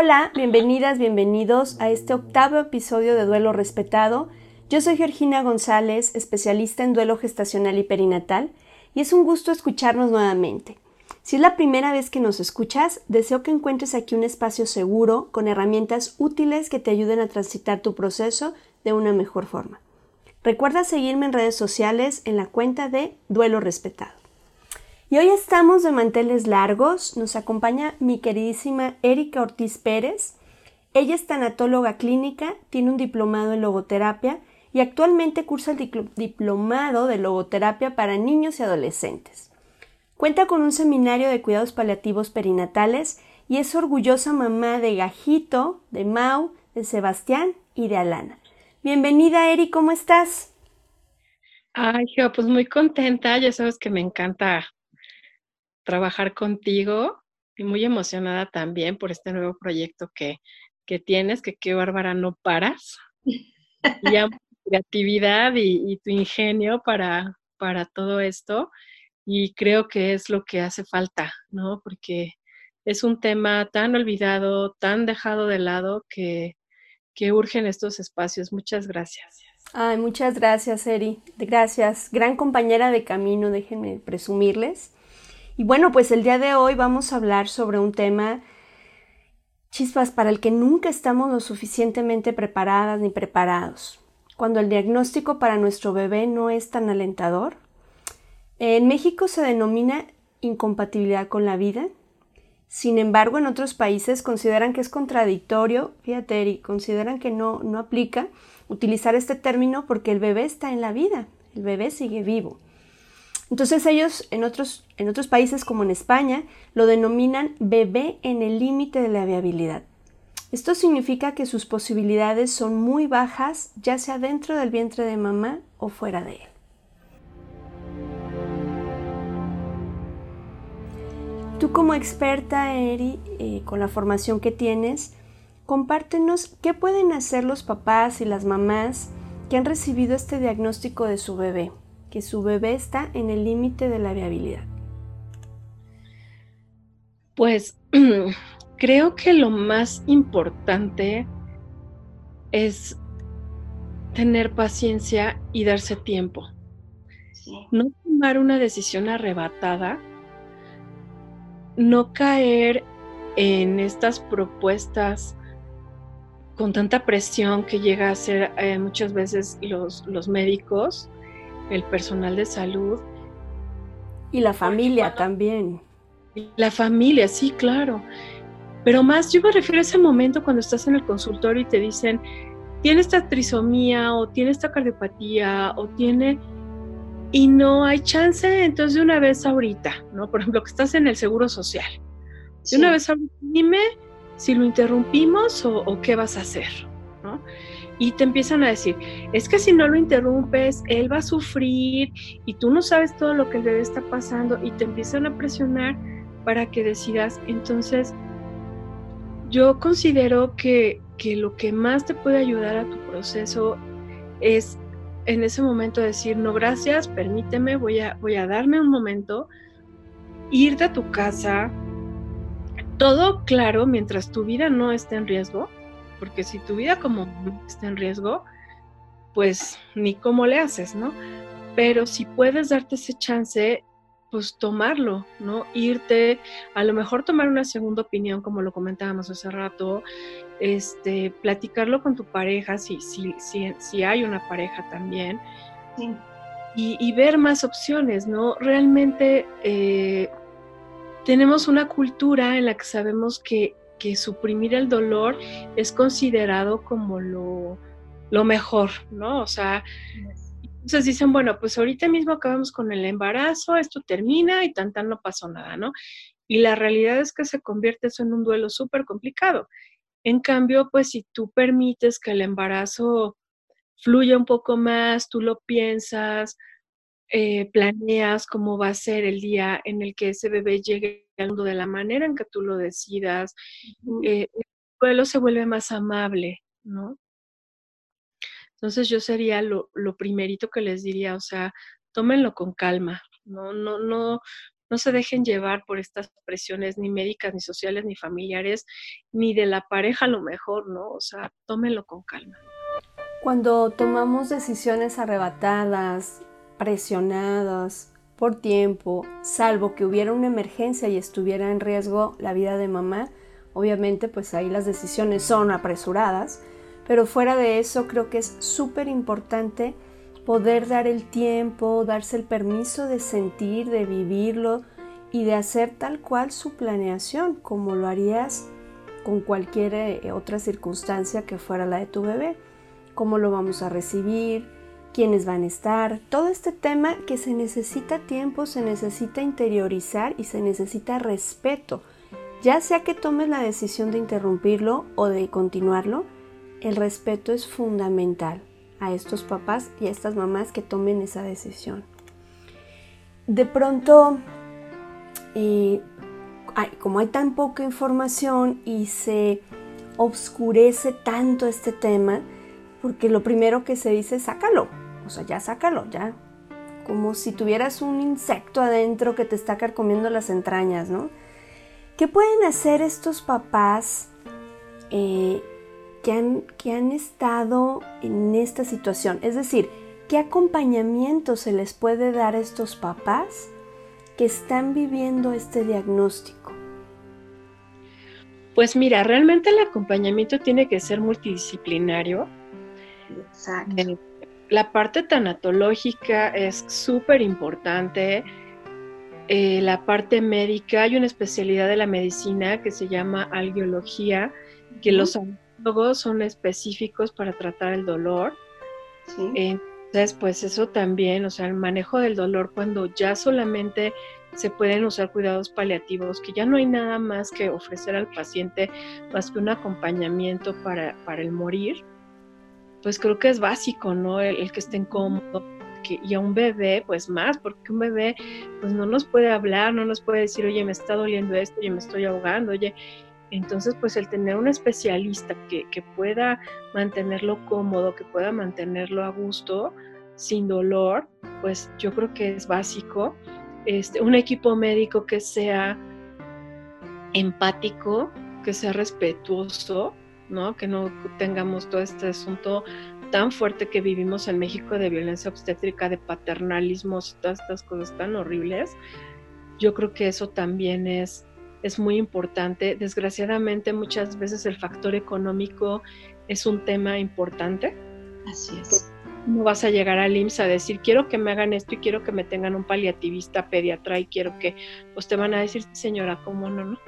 Hola, bienvenidas, bienvenidos a este octavo episodio de Duelo Respetado. Yo soy Georgina González, especialista en duelo gestacional y perinatal, y es un gusto escucharnos nuevamente. Si es la primera vez que nos escuchas, deseo que encuentres aquí un espacio seguro con herramientas útiles que te ayuden a transitar tu proceso de una mejor forma. Recuerda seguirme en redes sociales en la cuenta de Duelo Respetado. Y hoy estamos de manteles largos. Nos acompaña mi queridísima Erika Ortiz Pérez. Ella es tanatóloga clínica, tiene un diplomado en logoterapia y actualmente cursa el diplo- diplomado de logoterapia para niños y adolescentes. Cuenta con un seminario de cuidados paliativos perinatales y es orgullosa mamá de Gajito, de Mau, de Sebastián y de Alana. Bienvenida, Eri, ¿cómo estás? Ay, Geo, pues muy contenta, ya sabes que me encanta trabajar contigo y muy emocionada también por este nuevo proyecto que, que tienes, que qué bárbara no paras. Y amo tu creatividad y, y tu ingenio para, para todo esto y creo que es lo que hace falta, ¿no? Porque es un tema tan olvidado, tan dejado de lado que, que urgen estos espacios. Muchas gracias. Ay, muchas gracias, Eri. Gracias. Gran compañera de camino, déjenme presumirles. Y bueno, pues el día de hoy vamos a hablar sobre un tema, chispas, para el que nunca estamos lo suficientemente preparadas ni preparados. Cuando el diagnóstico para nuestro bebé no es tan alentador. En México se denomina incompatibilidad con la vida. Sin embargo, en otros países consideran que es contradictorio, fíjate, Eri, consideran que no, no aplica utilizar este término porque el bebé está en la vida, el bebé sigue vivo. Entonces ellos en otros, en otros países como en España lo denominan bebé en el límite de la viabilidad. Esto significa que sus posibilidades son muy bajas, ya sea dentro del vientre de mamá o fuera de él. Tú como experta, Eri, eh, con la formación que tienes, compártenos qué pueden hacer los papás y las mamás que han recibido este diagnóstico de su bebé, que su bebé está en el límite de la viabilidad. Pues creo que lo más importante es tener paciencia y darse tiempo. No tomar una decisión arrebatada, no caer en estas propuestas con tanta presión que llega a ser eh, muchas veces los, los médicos, el personal de salud. Y la familia también. La familia, sí, claro. Pero más yo me refiero a ese momento cuando estás en el consultorio y te dicen, tiene esta trisomía o tiene esta cardiopatía o tiene... Y no hay chance, entonces de una vez ahorita, ¿no? Por ejemplo, que estás en el seguro social. De una vez ahorita, dime si lo interrumpimos o, o, qué vas a hacer, ¿no? Y te empiezan a decir, es que si no lo interrumpes, él va a sufrir y tú no sabes todo lo que el bebé está pasando y te empiezan a presionar para que decidas. Entonces, yo considero que, que lo que más te puede ayudar a tu proceso es en ese momento decir, no, gracias, permíteme, voy a, voy a darme un momento, irte a tu casa, todo claro mientras tu vida no esté en riesgo, porque si tu vida como está en riesgo, pues ni cómo le haces, ¿no? Pero si puedes darte ese chance, pues tomarlo, ¿no? Irte, a lo mejor tomar una segunda opinión, como lo comentábamos hace rato, este, platicarlo con tu pareja, si, si, si, si hay una pareja también, y, y, ver más opciones, ¿no? Realmente eh, tenemos una cultura en la que sabemos que, que suprimir el dolor es considerado como lo, lo mejor, ¿no? O sea, entonces dicen, bueno, pues ahorita mismo acabamos con el embarazo, esto termina y tan tan no pasó nada, ¿no? Y la realidad es que se convierte eso en un duelo súper complicado. En cambio, pues si tú permites que el embarazo fluya un poco más, tú lo piensas, eh, planeas cómo va a ser el día en el que ese bebé llegue al mundo de la manera en que tú lo decidas, eh, el duelo se vuelve más amable, ¿no? Entonces yo sería lo, lo, primerito que les diría, o sea, tómenlo con calma, no, no, no, no se dejen llevar por estas presiones ni médicas, ni sociales, ni familiares, ni de la pareja a lo mejor, ¿no? O sea, tómenlo con calma. Cuando tomamos decisiones arrebatadas, presionadas por tiempo, salvo que hubiera una emergencia y estuviera en riesgo la vida de mamá, obviamente pues ahí las decisiones son apresuradas, pero fuera de eso creo que es súper importante poder dar el tiempo, darse el permiso de sentir, de vivirlo y de hacer tal cual su planeación, como lo harías con cualquier eh, otra circunstancia que fuera la de tu bebé. Cómo lo vamos a recibir, quiénes van a estar, todo este tema que se necesita tiempo, se necesita interiorizar y se necesita respeto. Ya sea que tomes la decisión de interrumpirlo o de continuarlo, el respeto es fundamental a estos papás y a estas mamás que tomen esa decisión. De pronto, eh, como hay tan poca información y se obscurece tanto este tema, porque lo primero que se dice es sácalo, o sea, ya sácalo, ya. Como si tuvieras un insecto adentro que te está carcomiendo las entrañas, ¿no? ¿Qué pueden hacer estos papás eh, que, han, que han estado en esta situación? Es decir, ¿qué acompañamiento se les puede dar a estos papás que están viviendo este diagnóstico? Pues mira, realmente el acompañamiento tiene que ser multidisciplinario. Exacto la parte tanatológica es súper importante. Eh, la parte médica, hay una especialidad de la medicina que se llama algiología, que los antropólogos son específicos para tratar el dolor. Entonces, pues eso también, o sea, el manejo del dolor cuando ya solamente se pueden usar cuidados paliativos, que ya no hay nada más que ofrecer al paciente más que un acompañamiento para, para el morir pues creo que es básico, ¿no? El, que estén cómodos. Que, y a un bebé, pues más, porque un bebé, pues no nos puede hablar, no nos puede decir, oye, me está doliendo esto, oye, me estoy ahogando, oye. Entonces, pues el tener un especialista que, que pueda mantenerlo cómodo, que pueda mantenerlo a gusto, sin dolor, pues yo creo que es básico. Este, un equipo médico que sea empático, que sea respetuoso, que no tengamos todo este asunto tan fuerte que vivimos en México de violencia obstétrica, de paternalismos y todas estas cosas tan horribles. Yo creo que eso también es, es muy importante. Desgraciadamente muchas veces el factor económico es un tema importante. Así es. No vas a llegar al IMSS a decir, quiero que me hagan esto y quiero que me tengan un paliativista pediatra y quiero que, pues te van a decir, señora, ¿cómo no? no?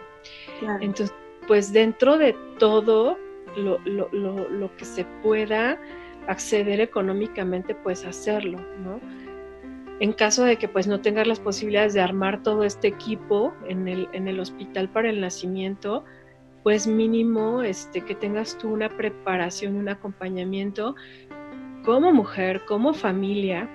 Entonces, pues dentro de todo, lo, lo, lo, lo, que se pueda acceder económicamente, pues hacerlo, ¿no? En caso de que pues no tengas las posibilidades de armar todo este equipo en el, en el hospital para el nacimiento, pues mínimo este, que tengas tú una preparación, un acompañamiento como mujer, como familia,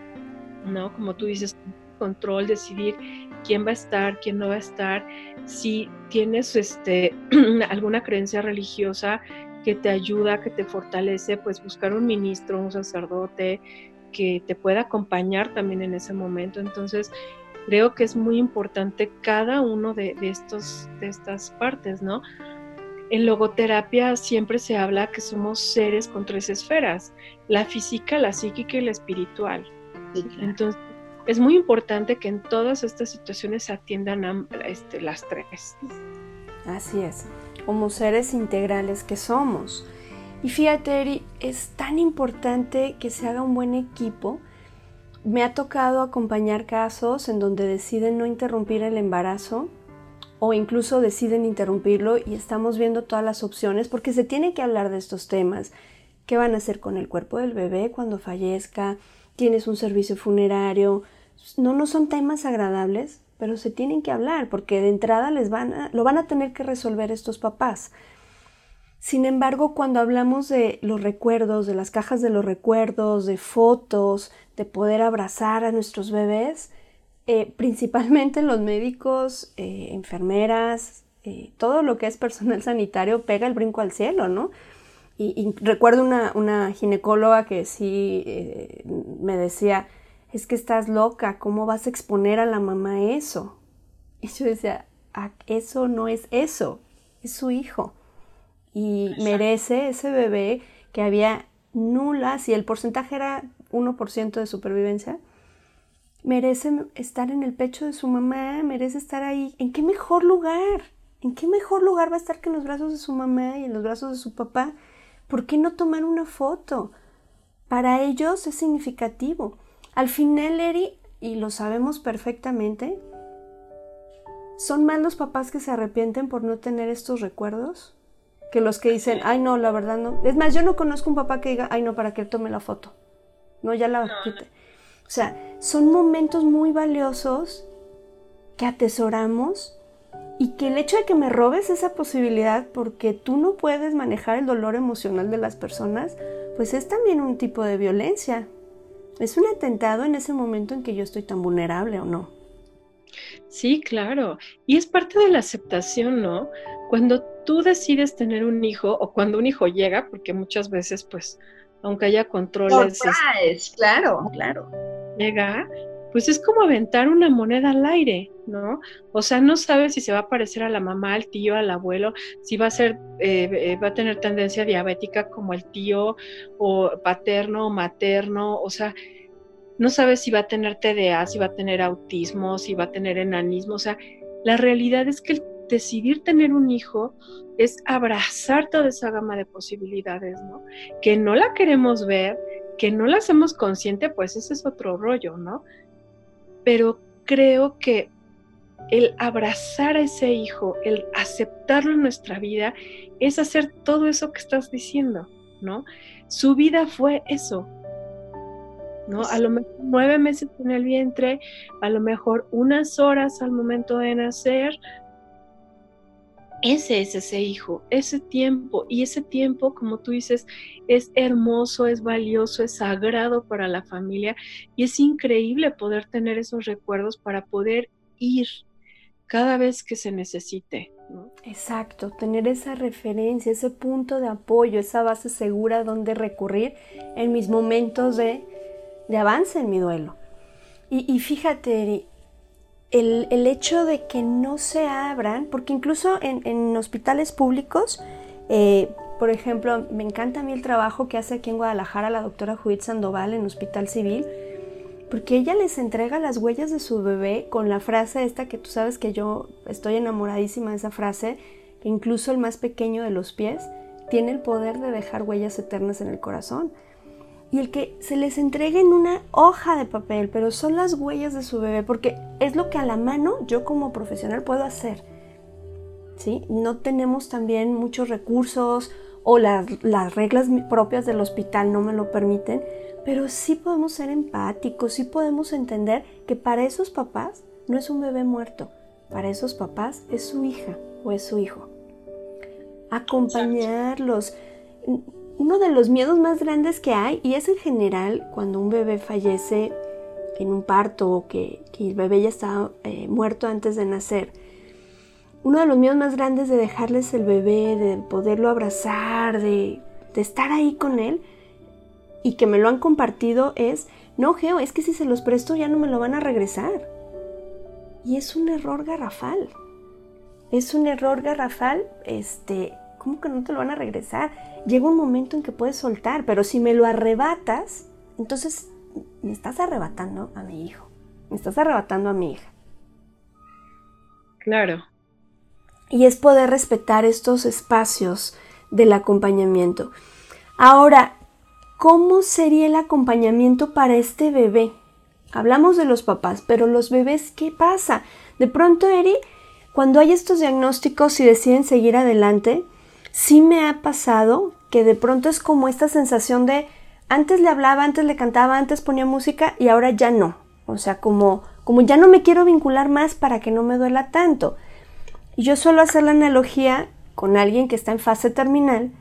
¿no? Como tú dices, control, decidir quién va a estar, quién no va a estar, si tienes este, alguna creencia religiosa que te ayuda, que te fortalece, pues buscar un ministro, un sacerdote que te pueda acompañar también en ese momento. Entonces, creo que es muy importante cada uno de, estos, de estas partes, ¿no? En logoterapia siempre se habla que somos seres con tres esferas, la física, la psíquica y la espiritual. Entonces, es muy importante que en todas estas situaciones se atiendan a, este, las tres. Así es, como seres integrales que somos. Y fíjate, Eri, es tan importante que se haga un buen equipo. Me ha tocado acompañar casos en donde deciden no interrumpir el embarazo o incluso deciden interrumpirlo y estamos viendo todas las opciones porque se tiene que hablar de estos temas. ¿Qué van a hacer con el cuerpo del bebé cuando fallezca? ¿Tienes un servicio funerario? No, no son temas agradables, pero se tienen que hablar porque de entrada les van lo van a tener que resolver estos papás. Sin embargo, cuando hablamos de los recuerdos, de las cajas de los recuerdos, de fotos, de poder abrazar a nuestros bebés, eh, principalmente los médicos, eh, enfermeras, eh, todo lo que es personal sanitario pega el brinco al cielo, ¿no? Y, recuerdo una, una, ginecóloga que sí me decía, es que estás loca, ¿cómo vas a exponer a la mamá eso? Y yo decía, ah, eso no es eso, es su hijo. Y merece ese bebé que había nulas y el porcentaje era 1% de supervivencia, merece estar en el pecho de su mamá, merece estar ahí. ¿En qué mejor lugar? ¿En qué mejor lugar va a estar que en los brazos de su mamá y en los brazos de su papá? ¿Por qué no tomar una foto? Para ellos es significativo. Al final, Eri, y lo sabemos perfectamente, ¿son más los papás que se arrepienten por no tener estos recuerdos? Que los que dicen, ay no, la verdad no. Es más, yo no conozco un papá que diga, ay no, para que tome la foto. No, ya la quite. O sea, son momentos muy valiosos que atesoramos y que el hecho de que me robes esa posibilidad porque tú no puedes manejar el dolor emocional de las personas, pues es también un tipo de violencia. Es un atentado en ese momento en que yo estoy tan vulnerable o no. Sí, claro. Y es parte de la aceptación, ¿no? Cuando tú decides tener un hijo o cuando un hijo llega, porque muchas veces, pues, aunque haya controles. Es, claro, claro. Llega, pues es como aventar una moneda al aire, ¿no? O sea, no sabes si se va a parecer a la mamá, al tío, al abuelo, si va a ser, eh, eh, va a tener tendencia diabética como el tío, o paterno o materno, o sea, no sabes si va a tener TDA, si va a tener autismo, si va a tener enanismo, o sea, la realidad es que decidir tener un hijo es abrazar toda esa gama de posibilidades, ¿no? Que no la queremos ver, que no la hacemos consciente, pues ese es otro rollo, ¿no? Pero creo que el abrazar a ese hijo, el aceptarlo en nuestra vida, es hacer todo eso que estás diciendo, ¿no? Su vida fue eso, ¿no? A lo mejor nueve meses en el vientre, a lo mejor unas horas al momento de nacer, ese es ese hijo, ese tiempo. Y ese tiempo, como tú dices, es hermoso, es valioso, es sagrado para la familia. Y es increíble poder tener esos recuerdos para poder ir cada vez que se necesite. Exacto, tener esa referencia, ese punto de apoyo, esa base segura donde recurrir en mis momentos de, avance en mi duelo. Y, y fíjate, el, hecho de que no se abran, porque incluso en, hospitales públicos, eh, por ejemplo, me encanta a mí el trabajo que hace aquí en Guadalajara la doctora Judith Sandoval en Hospital Civil, porque ella les entrega las huellas de su bebé con la frase esta que tú sabes que yo estoy enamoradísima de esa frase, que incluso el más pequeño de los pies tiene el poder de dejar huellas eternas en el corazón y el que se les entregue en una hoja de papel, pero son las huellas de su bebé, porque es lo que a la mano yo como profesional puedo hacer. ¿sí? No tenemos también muchos recursos o las, las reglas propias del hospital no me lo permiten, pero sí podemos ser empáticos, sí podemos entender que para esos papás no es un bebé muerto, para esos papás es su hija o es su hijo. Acompañarlos uno de los miedos más grandes que hay, y es en general cuando un bebé fallece, en un parto o que, el bebé ya estaba eh, muerto antes de nacer, uno de los miedos más grandes de dejarles el bebé, de poderlo abrazar, de, de estar ahí con él, y que me lo han compartido es, no, Geo, es que si se los presto ya no me lo van a regresar. Y es un error garrafal. Es un error garrafal, este, ¿cómo que no te lo van a regresar? Llega un momento en que puedes soltar, pero si me lo arrebatas, entonces me estás arrebatando a mi hijo, me estás arrebatando a mi hija. Claro. Y es poder respetar estos espacios del acompañamiento. Ahora, ¿cómo sería el acompañamiento para este bebé? Hablamos de los papás, pero los bebés, ¿qué pasa? De pronto, Eri, cuando hay estos diagnósticos y deciden seguir adelante, sí me ha pasado que de pronto es como esta sensación de antes le hablaba, antes le cantaba, antes ponía música y ahora ya no. O sea, como, como ya no me quiero vincular más para que no me duela tanto. Y yo suelo hacer la analogía con alguien que está en fase terminal.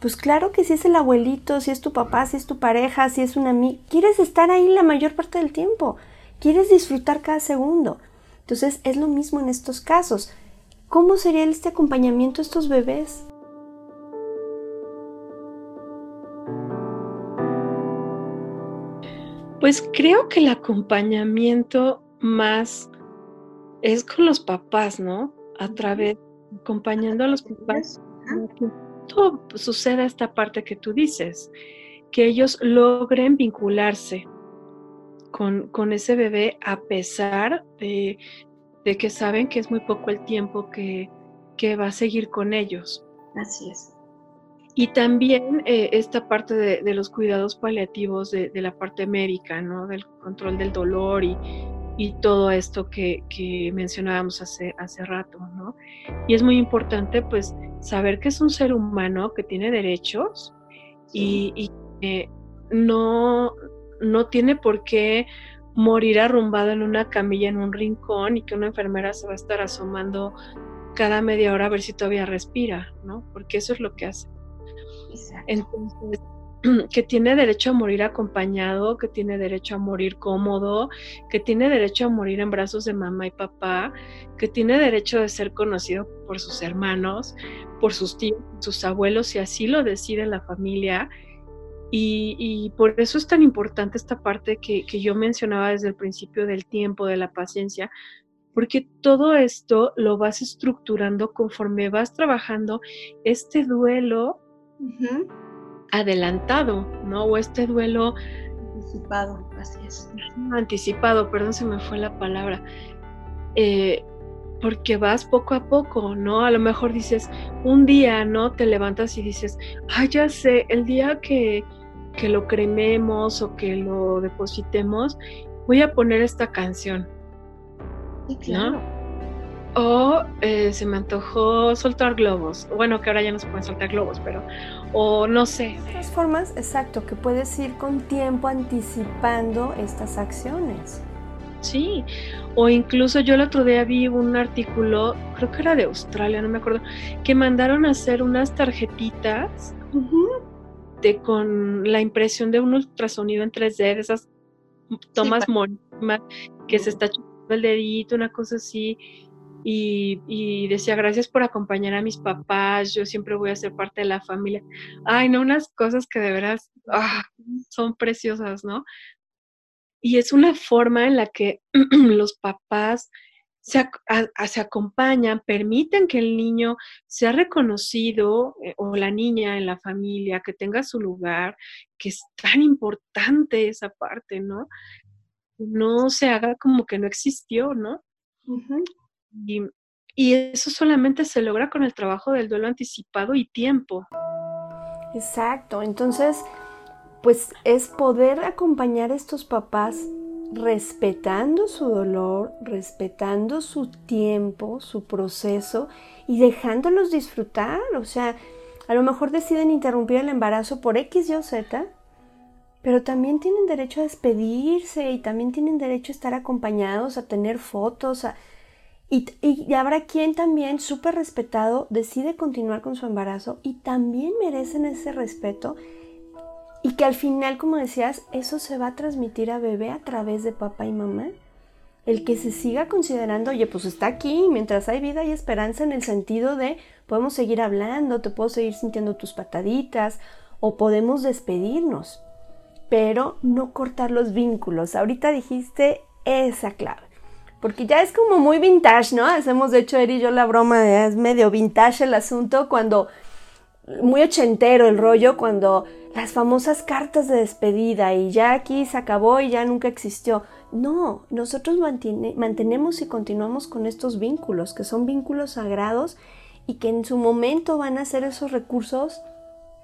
Pues claro que si es el abuelito, si es tu papá, si es tu pareja, si es una amiga, quieres estar ahí la mayor parte del tiempo. Quieres disfrutar cada segundo. Entonces es lo mismo en estos casos. ¿Cómo sería este acompañamiento a estos bebés? Pues creo que el acompañamiento más es con los papás, ¿no? A través, acompañando a los papás. Todo sucede esta parte que tú dices, que ellos logren vincularse con, con ese bebé a pesar de, de, que saben que es muy poco el tiempo que, que va a seguir con ellos. Así es. Y también eh, esta parte de, los cuidados paliativos de, la parte médica, ¿no? Del control del dolor y, y todo esto que, que, mencionábamos hace, hace rato, ¿no? Y es muy importante, pues, saber que es un ser humano que tiene derechos y, y no, no tiene por qué morir arrumbado en una camilla en un rincón y que una enfermera se va a estar asomando cada media hora a ver si todavía respira, ¿no? Porque eso es lo que hace. Entonces, que tiene derecho a morir acompañado, que tiene derecho a morir cómodo, que tiene derecho a morir en brazos de mamá y papá, que tiene derecho de ser conocido por sus hermanos, por sus tíos, sus abuelos, si así lo decide la familia. Y, por eso es tan importante esta parte que, que yo mencionaba desde el principio del tiempo, de la paciencia, porque todo esto lo vas estructurando conforme vas trabajando este duelo adelantado, ¿no? O este duelo anticipado, así es. Anticipado, perdón, se me fue la palabra. Eh, porque vas poco a poco, ¿no? A lo mejor dices, un día, ¿no? Te levantas y dices, ah, ya sé, el día que, que lo crememos o que lo depositemos, voy a poner esta canción. Sí, claro. O eh, se me antojó soltar globos. Bueno, que ahora ya no se pueden soltar globos, pero. O no sé. De todas formas, exacto, que puedes ir con tiempo anticipando estas acciones. Sí, o incluso yo el otro día vi un artículo, creo que era de Australia, no me acuerdo, que mandaron a hacer unas tarjetitas de con la impresión de un ultrasonido en 3D, de esas tomas que se está chupando el dedito, una cosa así, y, decía, gracias por acompañar a mis papás, yo siempre voy a ser parte de la familia. Ay, no, unas cosas que de veras ah, son preciosas, ¿no? Y es una forma en la que los papás se, se, acompañan, permiten que el niño sea reconocido eh, o la niña en la familia, que tenga su lugar, que es tan importante esa parte, ¿no? No se haga como que no existió, ¿no? Y, eso solamente se logra con el trabajo del duelo anticipado y tiempo. Exacto, entonces, pues es poder acompañar a estos papás respetando su dolor, respetando su tiempo, su proceso y dejándolos disfrutar. O sea, a lo mejor deciden interrumpir el embarazo por X, Y o Z, pero también tienen derecho a despedirse y también tienen derecho a estar acompañados, a tener fotos, a, y, habrá quien también, súper respetado, decide continuar con su embarazo y también merecen ese respeto y que al final, como decías, eso se va a transmitir a bebé a través de papá y mamá. El que se siga considerando, oye, pues está aquí, mientras hay vida y esperanza en el sentido de podemos seguir hablando, te puedo seguir sintiendo tus pataditas o podemos despedirnos, pero no cortar los vínculos. Ahorita dijiste esa clave, porque ya es como muy vintage, ¿no? Hacemos de hecho Eri y yo la broma de es medio vintage el asunto cuando muy ochentero el rollo cuando las famosas cartas de despedida y ya aquí se acabó y ya nunca existió. No, nosotros mantenemos y continuamos con estos vínculos, que son vínculos sagrados y que en su momento van a ser esos recursos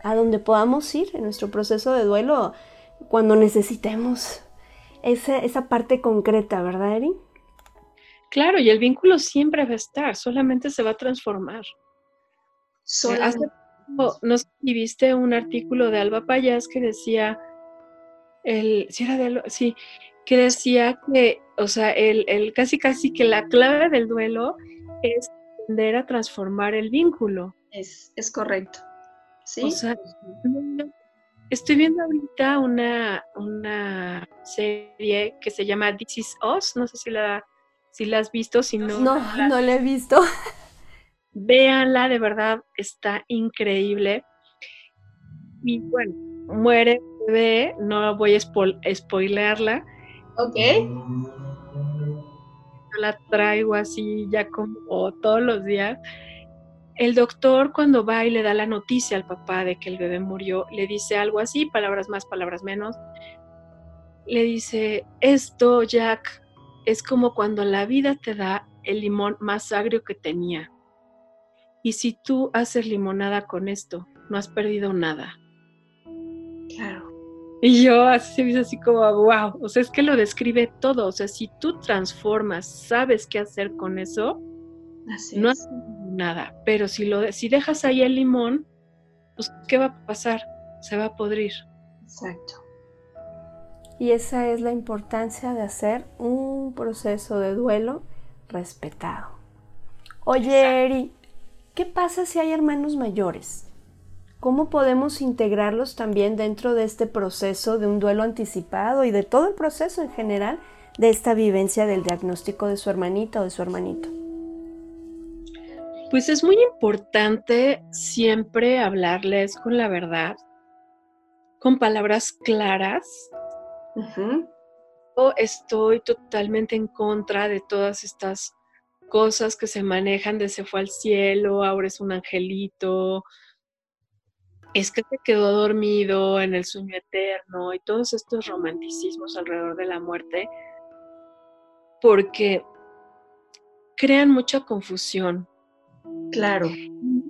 a donde podamos ir en nuestro proceso de duelo cuando necesitemos esa, esa parte concreta, ¿verdad, Eri? Claro, y el vínculo siempre va a estar, solamente se va a transformar. Solamente no sé si viste un artículo de Alba Payas que decía, el, si era de sí, que decía que, o sea, el, el, casi casi que la clave del duelo es aprender a transformar el vínculo. Es, es correcto. Sí. O sea, estoy viendo ahorita una, una serie que se llama This Is Us, no sé si la, si la has visto, si no. No, no la he visto. Véanla, de verdad, está increíble. Y bueno, muere bebé, no voy a spoilearla. Ok. La traigo así ya como todos los días. El doctor cuando va y le da la noticia al papá de que el bebé murió, le dice algo así, palabras más, palabras menos. Le dice, esto, Jack, es como cuando la vida te da el limón más agrio que tenía. Y si tú haces limonada con esto, no has perdido nada. Claro. Y yo así se me así como, wow, o sea, es que lo describe todo. O sea, si tú transformas, sabes qué hacer con eso, no has perdido nada. Pero si, lo, si dejas ahí el limón, pues, ¿qué va a pasar? Se va a podrir. Exacto. Y esa es la importancia de hacer un proceso de duelo respetado. Oye, Eri, ¿Qué pasa si hay hermanos mayores? ¿Cómo podemos integrarlos también dentro de este proceso de un duelo anticipado y de todo el proceso en general de esta vivencia del diagnóstico de su hermanita o de su hermanito? Pues es muy importante siempre hablarles con la verdad, con palabras claras. Yo estoy totalmente en contra de todas estas cosas que se manejan de se fue al cielo, ahora es un angelito, es que se quedó dormido en el sueño eterno y todos estos romanticismos alrededor de la muerte, porque crean mucha confusión. Claro.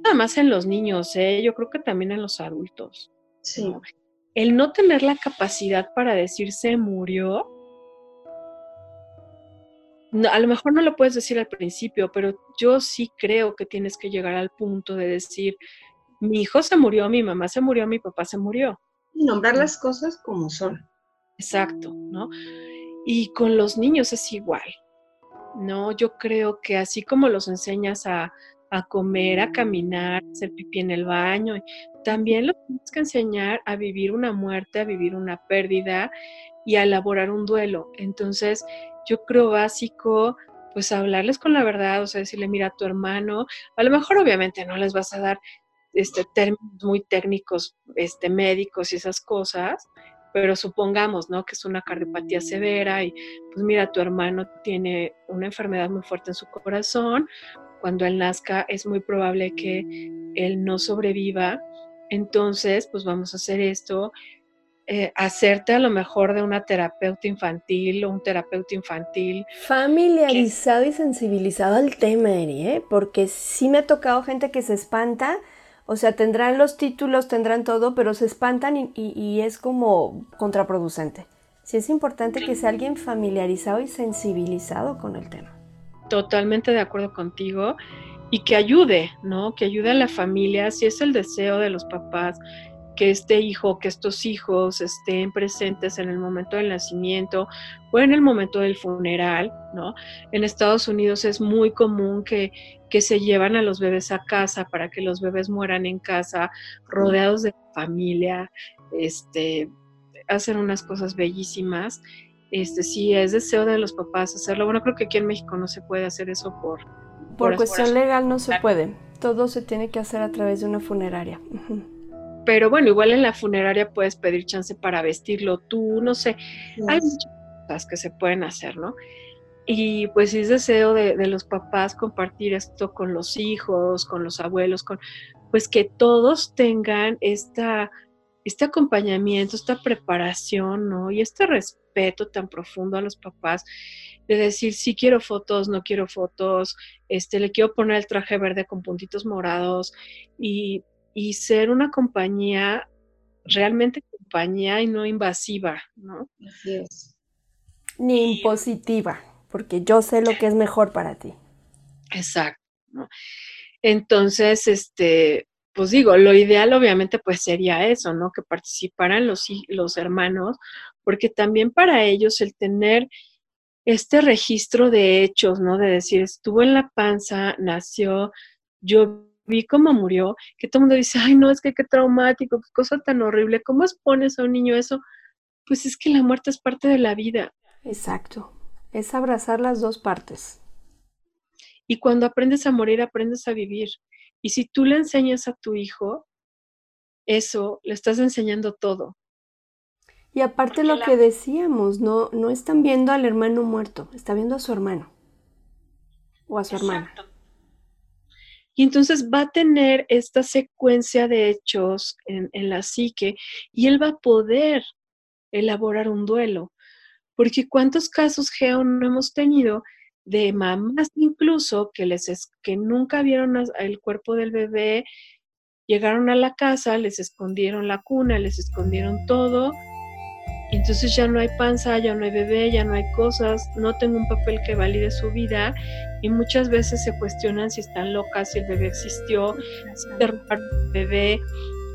Nada más en los niños, ¿eh? yo creo que también en los adultos. Sí. El no tener la capacidad para decir se murió, a lo mejor no lo puedes decir al principio, pero yo sí creo que tienes que llegar al punto de decir, mi hijo se murió, mi mamá se murió, mi papá se murió. Y nombrar las cosas como son. Exacto, ¿no? Y con los niños es igual, ¿no? Yo creo que así como los enseñas a, a comer, a caminar, a hacer pipí en el baño, también los tienes que enseñar a vivir una muerte, a vivir una pérdida y a elaborar un duelo. Entonces, yo creo básico, pues hablarles con la verdad, o sea, decirle, mira, tu hermano, a lo mejor obviamente no les vas a dar este, términos muy técnicos, este, médicos y esas cosas, pero supongamos, ¿no? Que es una cardiopatía severa y pues mira, tu hermano tiene una enfermedad muy fuerte en su corazón, cuando él nazca es muy probable que él no sobreviva, entonces pues vamos a hacer esto, eh, hacerte a lo mejor de una terapeuta infantil o un terapeuta infantil. Familiarizado y sensibilizado al tema, Eri, ¿eh? porque sí me ha tocado gente que se espanta, o sea, tendrán los títulos, tendrán todo, pero se espantan y, y es como contraproducente. Sí es importante que sea alguien familiarizado y sensibilizado con el tema. Totalmente de acuerdo contigo y que ayude, ¿no? Que ayude a la familia, si es el deseo de los papás, que este hijo, que estos hijos estén presentes en el momento del nacimiento o en el momento del funeral, ¿no? En Estados Unidos es muy común que, que se llevan a los bebés a casa para que los bebés mueran en casa, rodeados de familia, este, hacen unas cosas bellísimas. Este, si es deseo de los papás hacerlo, bueno, creo que aquí en México no se puede hacer eso por... Por, cuestión legal no se puede. Todo se tiene que hacer a través de una funeraria. Pero bueno, igual en la funeraria puedes pedir chance para vestirlo tú, no sé. Hay muchas cosas que se pueden hacer, ¿no? Y pues es deseo de, de, los papás compartir esto con los hijos, con los abuelos, con pues que todos tengan esta este acompañamiento, esta preparación, ¿no? Y este respeto tan profundo a los papás de decir, sí quiero fotos, no quiero fotos, este, le quiero poner el traje verde con puntitos morados y, y ser una compañía, realmente compañía y no invasiva, ¿no? Así es. Ni impositiva, porque yo sé lo que es mejor para ti. Exacto, ¿no? Entonces, este, pues digo, lo ideal obviamente pues sería eso, ¿no? Que participaran los, los hermanos, porque también para ellos el tener este registro de hechos, ¿no? De decir, estuvo en la panza, nació, yo vi cómo murió, que todo el mundo dice, ay, no, es que qué traumático, qué cosa tan horrible, ¿cómo expones a un niño eso? Pues es que la muerte es parte de la vida. Exacto, es abrazar las dos partes. Y cuando aprendes a morir, aprendes a vivir. Y si tú le enseñas a tu hijo eso, le estás enseñando todo. Y aparte lo que decíamos, no, no están viendo al hermano muerto, está viendo a su hermano o a su hermana. Y entonces va a tener esta secuencia de hechos en, la psique y él va a poder elaborar un duelo. Porque cuántos casos, Geo, no hemos tenido de mamás incluso que les que nunca vieron el cuerpo del bebé, llegaron a la casa, les escondieron la cuna, les escondieron todo, entonces ya no hay panza, ya no hay bebé, ya no hay cosas, no tengo un papel que valide su vida y muchas veces se cuestionan si están locas, si el bebé existió, si derrumbaron el bebé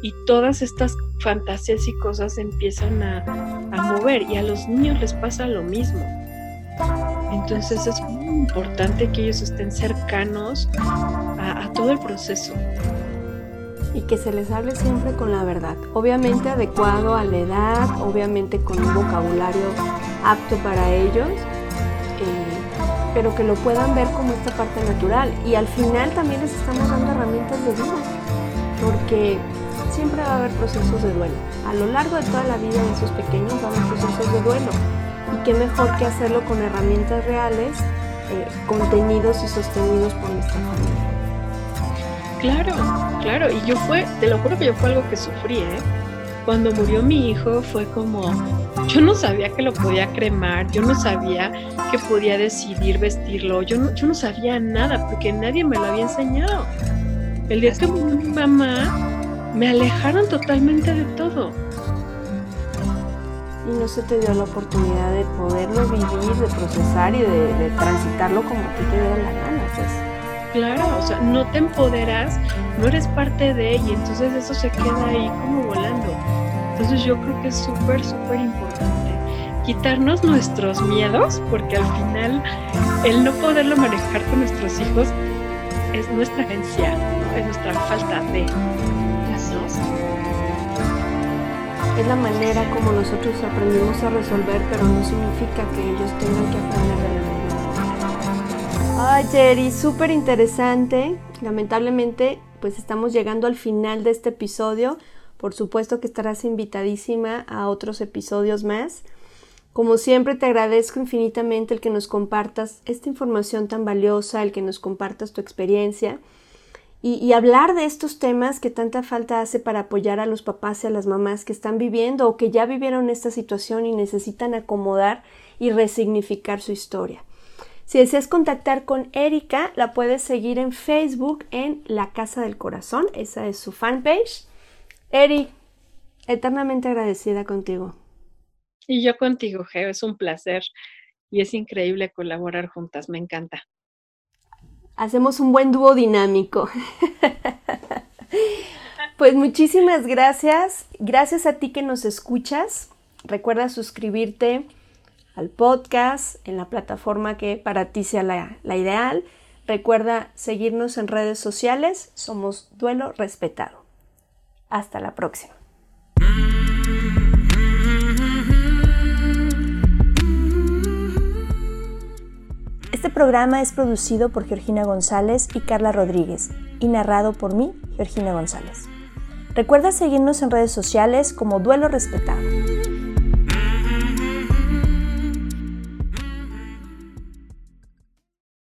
y todas estas fantasías y cosas empiezan a, a mover y a los niños les pasa lo mismo. Entonces es muy importante que ellos estén cercanos a, a, todo el proceso. Y que se les hable siempre con la verdad, obviamente adecuado a la edad, obviamente con un vocabulario apto para ellos, eh, pero que lo puedan ver como esta parte natural. Y al final también les estamos dando herramientas de vida, porque siempre va a haber procesos de duelo. A lo largo de toda la vida de esos pequeños va a haber procesos de duelo y qué mejor que hacerlo con herramientas reales, eh, contenidos y sostenidos por nuestra familia. Claro, claro, y yo fue, te lo juro que yo fue algo que sufrí, ¿eh? Cuando murió mi hijo fue como, yo no sabía que lo podía cremar, yo no sabía que podía decidir vestirlo, yo no, yo no sabía nada porque nadie me lo había enseñado. El día que murió mi mamá, me alejaron totalmente de todo y no se te dio la oportunidad de poderlo vivir, de procesar y de, de transitarlo como a ti te diera la gana. Claro, o sea, no te empoderas, no eres parte de y entonces eso se queda ahí como volando. Entonces yo creo que es súper, súper importante quitarnos nuestros miedos, porque al final el no poderlo manejar con nuestros hijos es nuestra agencia, es nuestra falta de. Es la manera como nosotros aprendimos a resolver, pero no significa que ellos tengan que aprender de Ay, Jerry, súper interesante. Lamentablemente, pues estamos llegando al final de este episodio. Por supuesto que estarás invitadísima a otros episodios más. Como siempre, te agradezco infinitamente el que nos compartas esta información tan valiosa, el que nos compartas tu experiencia y, hablar de estos temas que tanta falta hace para apoyar a los papás y a las mamás que están viviendo o que ya vivieron esta situación y necesitan acomodar y resignificar su historia. Si deseas contactar con Erika, la puedes seguir en Facebook en La Casa del Corazón, esa es su fanpage. Eri, eternamente agradecida contigo. Y yo contigo, Geo, es un placer y es increíble colaborar juntas, me encanta. Hacemos un buen dúo dinámico. Pues muchísimas gracias. Gracias a ti que nos escuchas. Recuerda suscribirte al podcast en la plataforma que para ti sea la, ideal. Recuerda seguirnos en redes sociales. Somos Duelo Respetado. Hasta la próxima. Este programa es producido por Georgina González y Carla Rodríguez y narrado por mí, Georgina González. Recuerda seguirnos en redes sociales como Duelo Respetado.